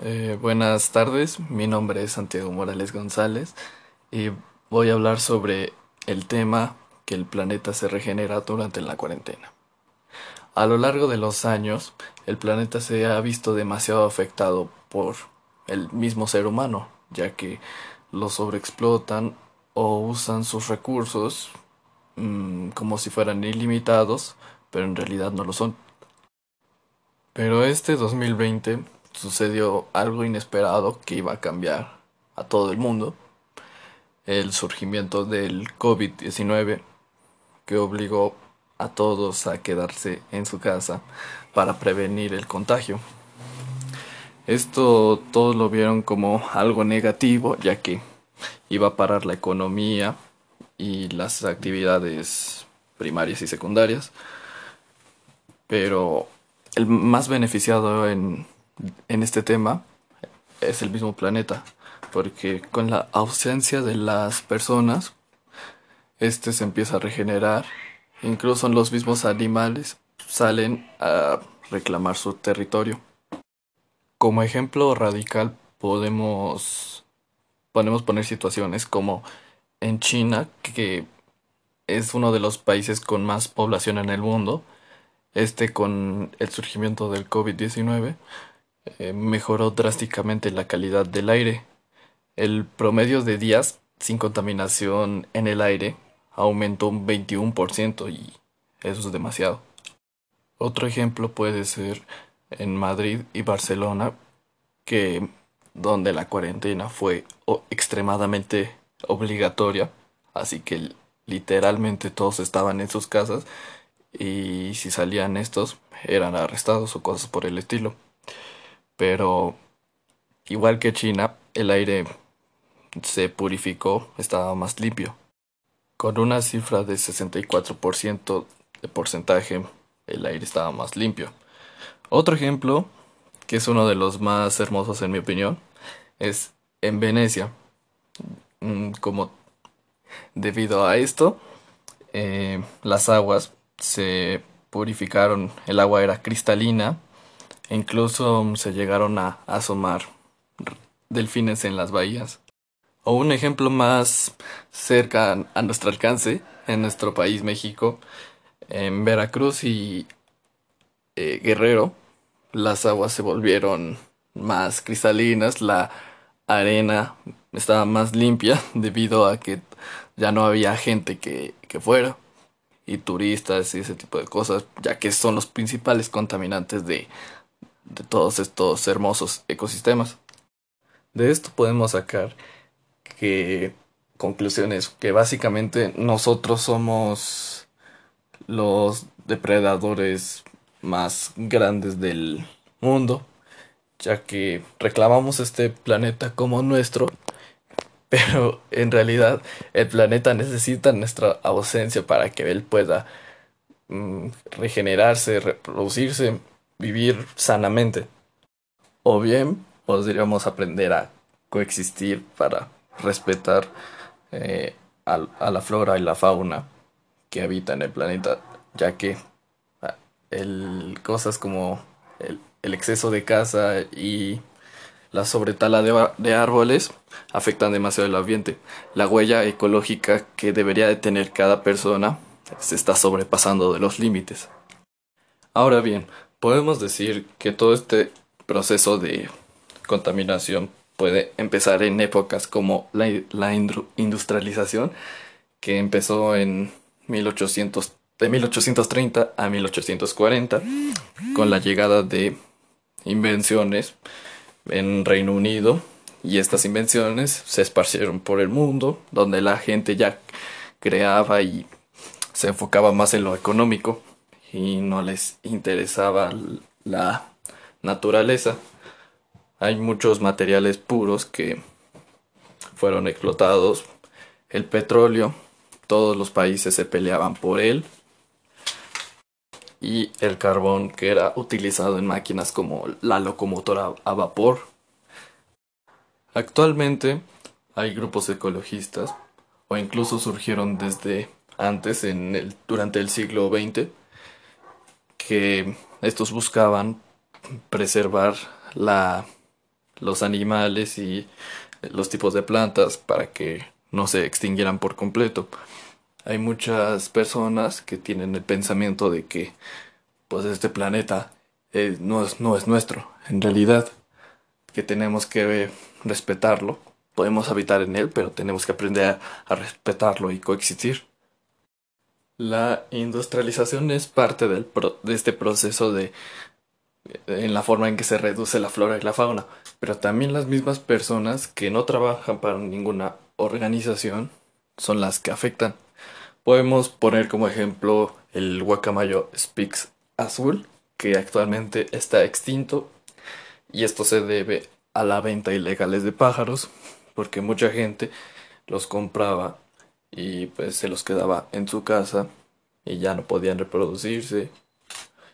Eh, buenas tardes, mi nombre es Santiago Morales González y voy a hablar sobre el tema que el planeta se regenera durante la cuarentena. A lo largo de los años, el planeta se ha visto demasiado afectado por el mismo ser humano, ya que lo sobreexplotan o usan sus recursos mm, como si fueran ilimitados, pero en realidad no lo son. Pero este 2020 sucedió algo inesperado que iba a cambiar a todo el mundo. El surgimiento del COVID-19 que obligó a todos a quedarse en su casa para prevenir el contagio. Esto todos lo vieron como algo negativo ya que iba a parar la economía y las actividades primarias y secundarias. Pero el más beneficiado en, en este tema es el mismo planeta, porque con la ausencia de las personas, este se empieza a regenerar, incluso los mismos animales salen a reclamar su territorio. Como ejemplo radical podemos, podemos poner situaciones como en China, que es uno de los países con más población en el mundo, este con el surgimiento del COVID-19 eh, mejoró drásticamente la calidad del aire. El promedio de días sin contaminación en el aire aumentó un 21% y eso es demasiado. Otro ejemplo puede ser en Madrid y Barcelona, que donde la cuarentena fue extremadamente obligatoria, así que literalmente todos estaban en sus casas y si salían estos eran arrestados o cosas por el estilo. Pero igual que China, el aire se purificó, estaba más limpio. Con una cifra de 64% de porcentaje, el aire estaba más limpio. Otro ejemplo, que es uno de los más hermosos en mi opinión, es en Venecia. Mm, como debido a esto, eh, las aguas se purificaron, el agua era cristalina incluso se llegaron a asomar delfines en las bahías. O un ejemplo más cerca a nuestro alcance, en nuestro país México, en Veracruz y eh, Guerrero, las aguas se volvieron más cristalinas, la arena estaba más limpia debido a que ya no había gente que, que fuera y turistas y ese tipo de cosas, ya que son los principales contaminantes de, de todos estos hermosos ecosistemas. De esto podemos sacar conclusiones que básicamente nosotros somos los depredadores más grandes del mundo, ya que reclamamos este planeta como nuestro pero en realidad el planeta necesita nuestra ausencia para que él pueda mm, regenerarse, reproducirse, vivir sanamente. O bien podríamos aprender a coexistir para respetar eh, a, la flora y la fauna que habitan el planeta, ya que ah, el, cosas como el, exceso de caza y la sobretala de, árboles afectan demasiado el ambiente. La huella ecológica que debería de tener cada persona se está sobrepasando de los límites. Ahora bien, podemos decir que todo este proceso de contaminación puede empezar en épocas como la, la industrialización, que empezó en 1800, de 1830 a 1840, con la llegada de invenciones en Reino Unido y estas invenciones se esparcieron por el mundo, donde la gente ya creaba y se enfocaba más en lo económico y no les interesaba la naturaleza. Hay muchos materiales puros que fueron explotados. El petróleo, todos los países se peleaban por él. Y el carbón que era utilizado en máquinas como la locomotora a vapor Actualmente hay grupos ecologistas, o incluso surgieron desde antes, en el, durante el siglo XX, que estos buscaban preservar la, los animales y los tipos de plantas para que no se extinguieran por completo. Hay muchas personas que tienen el pensamiento de que pues este planeta eh, no, es, no es nuestro, en realidad que tenemos que respetarlo. Podemos habitar en él, pero tenemos que aprender a respetarlo y coexistir. La industrialización es parte del de este proceso de en la forma en que se reduce la flora y la fauna, pero también las mismas personas que no trabajan para ninguna organización son las que afectan. Podemos poner como ejemplo el guacamayo Spix azul, que actualmente está extinto, y esto se debe a la venta ilegal de pájaros, porque mucha gente los compraba y pues se los quedaba en su casa y ya no podían reproducirse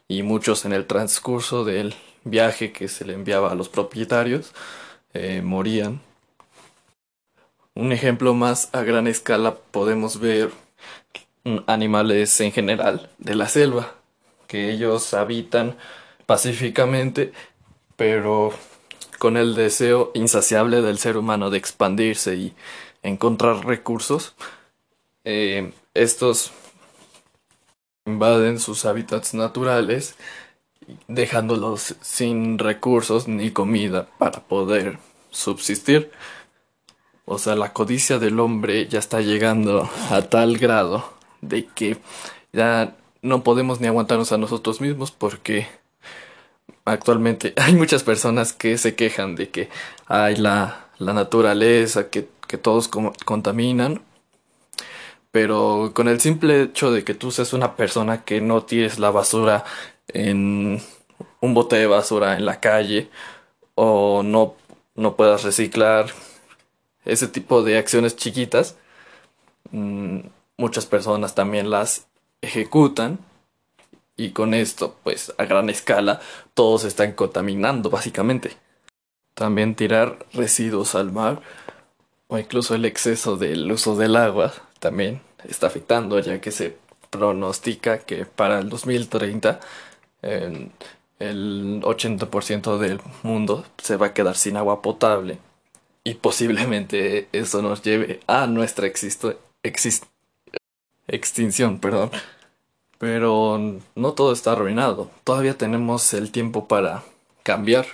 y muchos en el transcurso del viaje que se le enviaba a los propietarios eh, morían. Un ejemplo más a gran escala podemos ver animales en general de la selva, que ellos habitan pacíficamente, pero con el deseo insaciable del ser humano de expandirse y encontrar recursos, eh, estos invaden sus hábitats naturales, dejándolos sin recursos ni comida para poder subsistir. O sea, la codicia del hombre ya está llegando a tal grado de que ya no podemos ni aguantarnos a nosotros mismos porque actualmente hay muchas personas que se quejan de que hay la, la naturaleza, que, que todos contaminan pero con el simple hecho de que tú seas una persona que no tires la basura en un bote de basura en la calle o no, no puedas reciclar ese tipo de acciones chiquitas, mm, muchas personas también las ejecutan y con esto, pues a gran escala, todos están contaminando básicamente. También tirar residuos al mar o incluso el exceso del uso del agua también está afectando, ya que se pronostica que para el 2030 el 80% del mundo se va a quedar sin agua potable y posiblemente eso nos lleve a nuestra extinción, perdón. Pero no todo está arruinado. Todavía tenemos el tiempo para cambiar.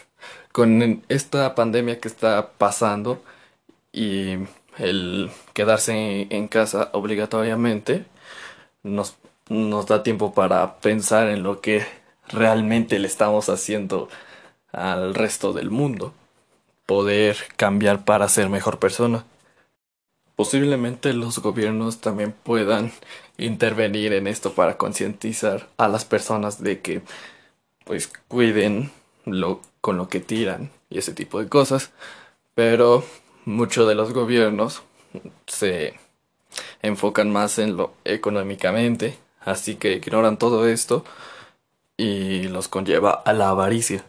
Con esta pandemia que está pasando y el quedarse en, casa obligatoriamente nos, nos da tiempo para pensar en lo que realmente le estamos haciendo al resto del mundo. Poder cambiar para ser mejor persona. Posiblemente los gobiernos también puedan intervenir en esto para concientizar a las personas de que pues cuiden lo, con lo que tiran y ese tipo de cosas. Pero muchos de los gobiernos se enfocan más en lo económicamente, así que ignoran todo esto y los conlleva a la avaricia.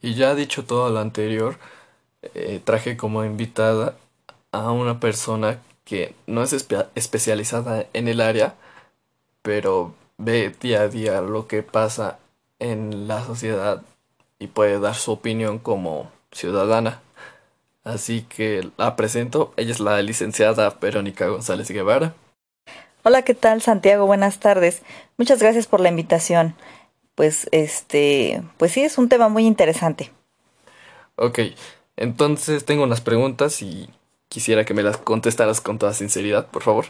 Y ya dicho todo lo anterior, eh, traje como invitada a una persona que no es especializada en el área, pero ve día a día lo que pasa en la sociedad y puede dar su opinión como ciudadana. Así que la presento. Ella es la licenciada Verónica González Guevara. Hola, ¿qué tal, Santiago? Buenas tardes. Muchas gracias por la invitación. Pues este, pues sí, es un tema muy interesante. Ok, entonces tengo unas preguntas y quisiera que me las contestaras con toda sinceridad, por favor.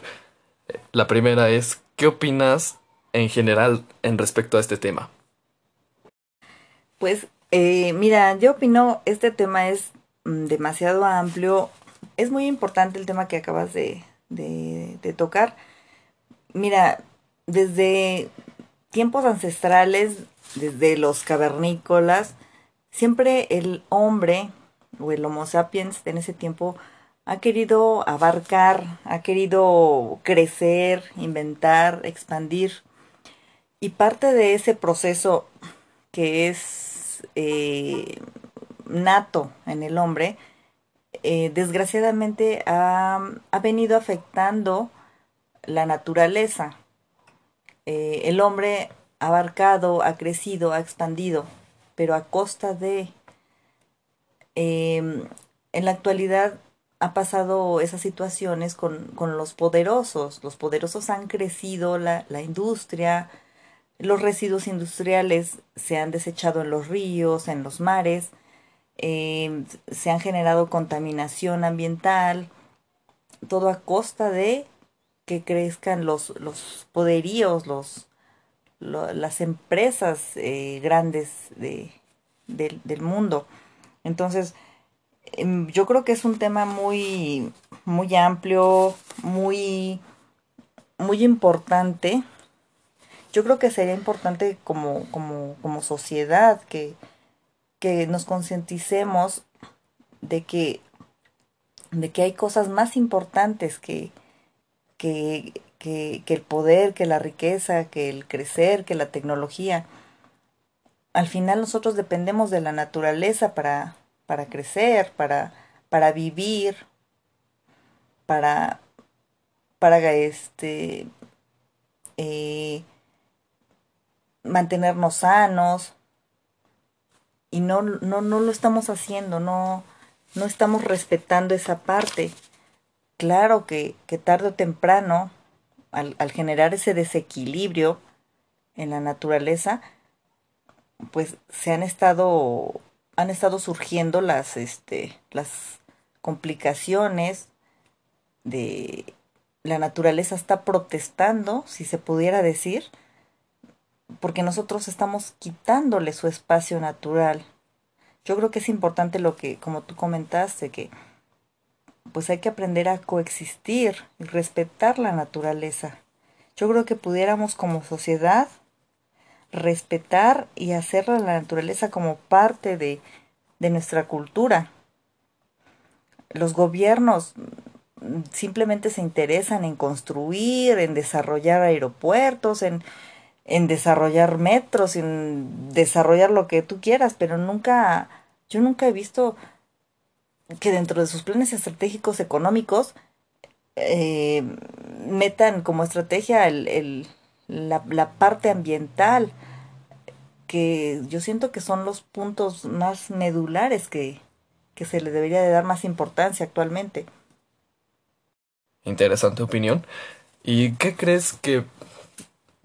La primera es, ¿qué opinas en general en respecto a este tema? Pues eh, mira, yo opino, este tema es demasiado amplio. Es muy importante el tema que acabas de, de, tocar. Mira, desde tiempos ancestrales, desde los cavernícolas, siempre el hombre o el Homo sapiens en ese tiempo ha querido abarcar, ha querido crecer, inventar, expandir. Y parte de ese proceso que es eh, nato en el hombre, eh, desgraciadamente ha, venido afectando la naturaleza. Eh, el hombre ha abarcado, ha crecido, ha expandido, pero a costa de em, en la actualidad ha pasado esas situaciones con, con los poderosos. Los poderosos han crecido, la, la industria, los residuos industriales se han desechado en los ríos, en los mares, em, se han generado contaminación ambiental, todo a costa de que crezcan los, los poderíos, los, las empresas eh, grandes de, del mundo. Entonces, em, yo creo que es un tema muy, muy amplio, muy, muy importante. Yo creo que sería importante como, como, como sociedad que, que nos concienticemos de que, de que hay cosas más importantes que, que, que, el poder, que la riqueza, que el crecer, que la tecnología. Al final nosotros dependemos de la naturaleza para, para crecer, para, para vivir, para, para este, eh, mantenernos sanos. Y no, no, no lo estamos haciendo, no, no estamos respetando esa parte. Claro que, que tarde o temprano al, generar ese desequilibrio en la naturaleza, pues se han estado, han estado surgiendo las, este, las complicaciones de la naturaleza está protestando, si se pudiera decir, porque nosotros estamos quitándole su espacio natural. Yo creo que es importante lo que, como tú comentaste, que pues hay que aprender a coexistir y respetar la naturaleza. Yo creo que pudiéramos como sociedad respetar y hacer la naturaleza como parte de, de nuestra cultura. Los gobiernos simplemente se interesan en construir, en desarrollar aeropuertos, en, en desarrollar metros, en desarrollar lo que tú quieras, pero nunca, yo nunca he visto que dentro de sus planes estratégicos económicos eh, metan como estrategia el, la, la, parte ambiental, que yo siento que son los puntos más medulares que, que se le debería de dar más importancia actualmente. Interesante opinión. ¿Y qué crees que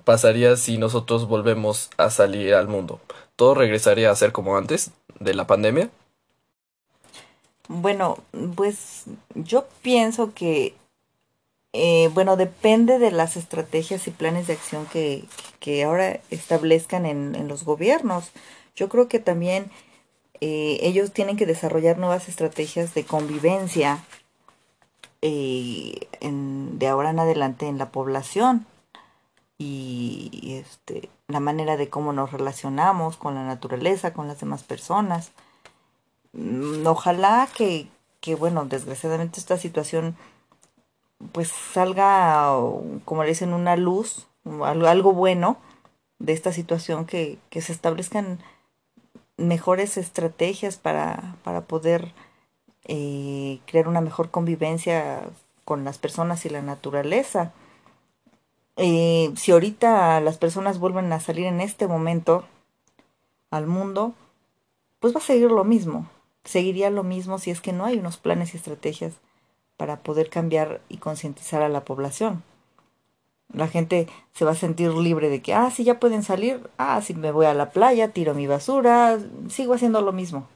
pasaría si nosotros volvemos a salir al mundo? ¿Todo regresaría a ser como antes de la pandemia? Bueno, pues yo pienso que, eh, bueno, depende de las estrategias y planes de acción que, que ahora establezcan en, los gobiernos. Yo creo que también eh, ellos tienen que desarrollar nuevas estrategias de convivencia eh, de ahora en adelante en la población y este, la manera de cómo nos relacionamos con la naturaleza, con las demás personas. Mm, ojalá que, que, bueno, desgraciadamente esta situación pues salga, como le dicen, una luz, algo bueno de esta situación, que, que se establezcan mejores estrategias para, para poder eh, crear una mejor convivencia con las personas y la naturaleza. Eh, si ahorita las personas vuelven a salir en este momento al mundo, pues va a seguir lo mismo seguiría lo mismo si es que no hay unos planes y estrategias para poder cambiar y concientizar a la población. La gente se va a sentir libre de que, ah, sí, ya pueden salir, ah, si me voy a la playa, tiro mi basura, sigo haciendo lo mismo.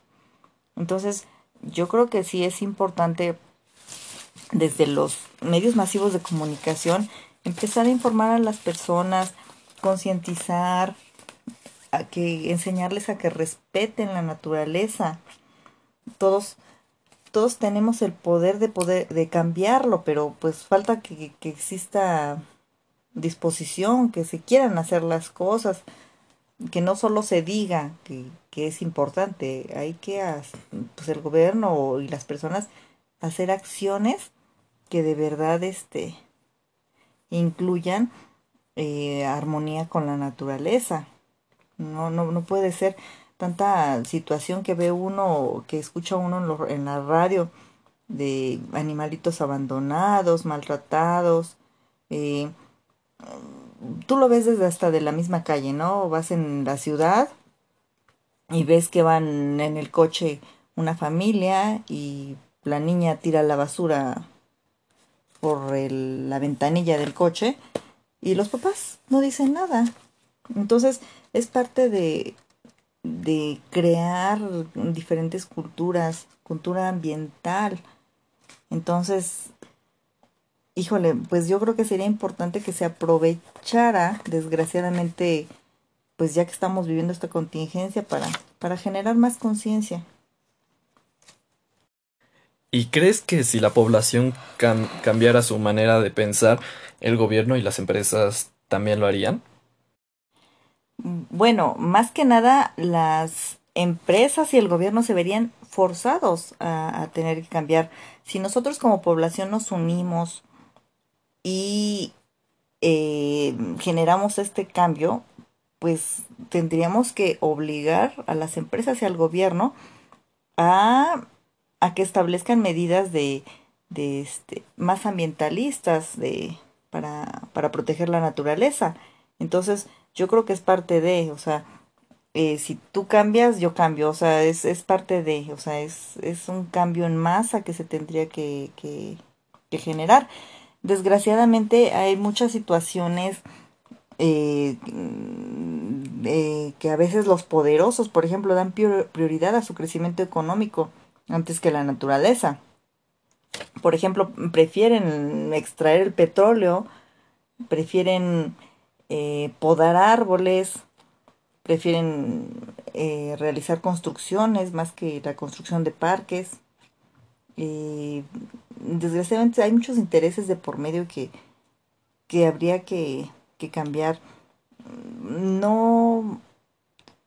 Entonces, yo creo que sí es importante desde los medios masivos de comunicación empezar a informar a las personas, concientizar, a que enseñarles a que respeten la naturaleza, todos todos tenemos el poder de poder de cambiarlo, pero pues falta que, que exista disposición, que se quieran hacer las cosas, que no solo se diga que, que es importante, hay que pues el gobierno y las personas hacer acciones que de verdad este incluyan eh, armonía con la naturaleza. No, no, no puede ser tanta situación que ve uno, que escucha uno en, la radio de animalitos abandonados, maltratados. Eh, tú lo ves desde hasta de la misma calle, ¿no? Vas en la ciudad y ves que van en el coche una familia y la niña tira la basura por la ventanilla del coche y los papás no dicen nada. Entonces es parte de, de crear diferentes culturas, cultura ambiental. Entonces, híjole, pues yo creo que sería importante que se aprovechara, desgraciadamente, pues ya que estamos viviendo esta contingencia, para, para generar más conciencia. ¿Y crees que si la población cambiara su manera de pensar, el gobierno y las empresas también lo harían? Bueno, más que nada las empresas y el gobierno se verían forzados a, tener que cambiar. Si nosotros como población nos unimos y eh, generamos este cambio, pues tendríamos que obligar a las empresas y al gobierno a, a que establezcan medidas de, de este, más ambientalistas de, para, para proteger la naturaleza. Entonces, yo creo que es parte de, o sea, eh, si tú cambias, yo cambio, o sea, es, es parte de, o sea, es, es un cambio en masa que se tendría que, que, generar. Desgraciadamente hay muchas situaciones eh, eh, que a veces los poderosos, por ejemplo, dan prioridad a su crecimiento económico antes que la naturaleza. Por ejemplo, prefieren extraer el petróleo, prefieren eh, podar árboles, prefieren eh, realizar construcciones más que la construcción de parques. desgraciadamente hay muchos intereses de por medio que, que habría que, que cambiar. No,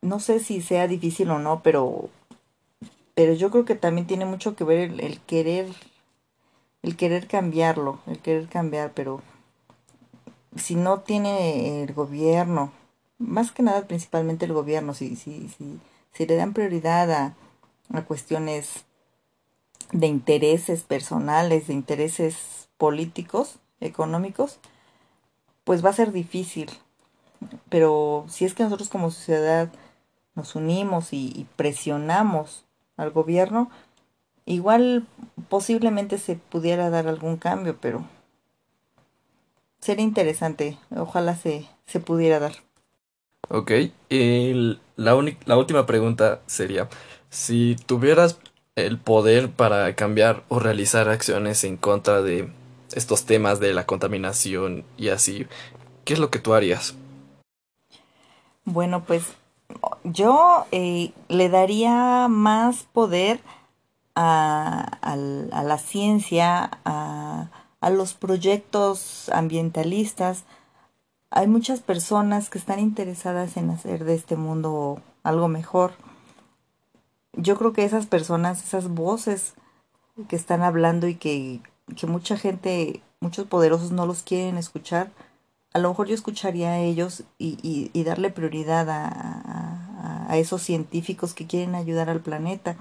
no sé si sea difícil o no, pero, pero yo creo que también tiene mucho que ver el, querer, el querer cambiarlo, el querer cambiar, pero si no tiene el gobierno, más que nada principalmente el gobierno, si, si, si, le dan prioridad a, a cuestiones de intereses personales, de intereses políticos, económicos, pues va a ser difícil. Pero si es que nosotros como sociedad nos unimos y, presionamos al gobierno, igual posiblemente se pudiera dar algún cambio, pero sería interesante. Ojalá se, se pudiera dar. Ok, y la, la última pregunta sería, si tuvieras el poder para cambiar o realizar acciones en contra de estos temas de la contaminación y así, ¿qué es lo que tú harías? Bueno, pues yo eh, le daría más poder a, la ciencia, a, a los proyectos ambientalistas. Hay muchas personas que están interesadas en hacer de este mundo algo mejor. Yo creo que esas personas, esas voces que están hablando y que, que mucha gente, muchos poderosos no los quieren escuchar, a lo mejor yo escucharía a ellos y, y, darle prioridad a, a, a, esos científicos que quieren ayudar al planeta,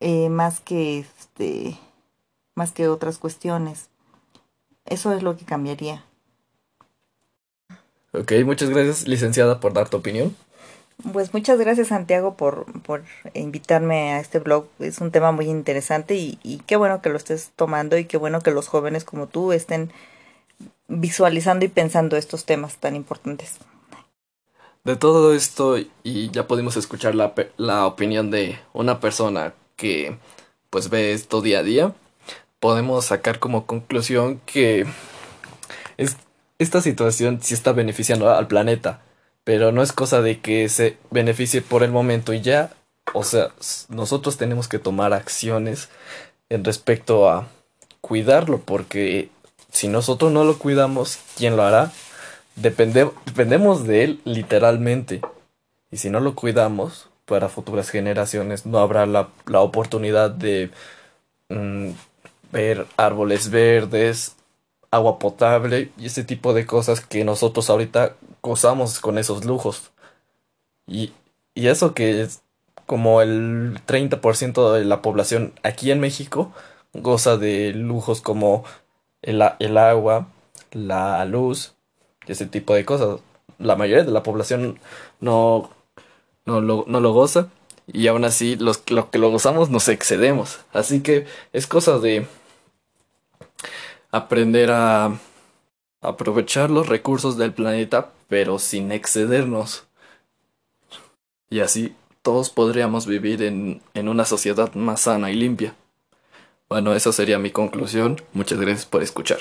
eh, más que este, más que otras cuestiones. Eso es lo que cambiaría. Ok, muchas gracias, licenciada, por dar tu opinión. Pues muchas gracias, Santiago, por, por invitarme a este blog. Es un tema muy interesante y, y qué bueno que lo estés tomando y qué bueno que los jóvenes como tú estén visualizando y pensando estos temas tan importantes. De todo esto, y ya pudimos escuchar la, la opinión de una persona que pues ve esto día a día, podemos sacar como conclusión que es, esta situación sí está beneficiando al planeta, pero no es cosa de que se beneficie por el momento y ya, o sea, nosotros tenemos que tomar acciones en respecto a cuidarlo, porque si nosotros no lo cuidamos, ¿quién lo hará? Depende, dependemos de él literalmente. Y si no lo cuidamos, para futuras generaciones no habrá la, la oportunidad de mm, ver árboles verdes, agua potable y ese tipo de cosas que nosotros ahorita gozamos con esos lujos. Y, y eso que es como el 30% de la población aquí en México goza de lujos como el, el agua, la luz ese tipo de cosas. La mayoría de la población no, no, lo, no lo goza y aún así los, lo que lo gozamos nos excedemos. Así que es cosa de aprender a aprovechar los recursos del planeta, pero sin excedernos. Y así todos podríamos vivir en, en una sociedad más sana y limpia. Bueno, esa sería mi conclusión. Muchas gracias por escuchar.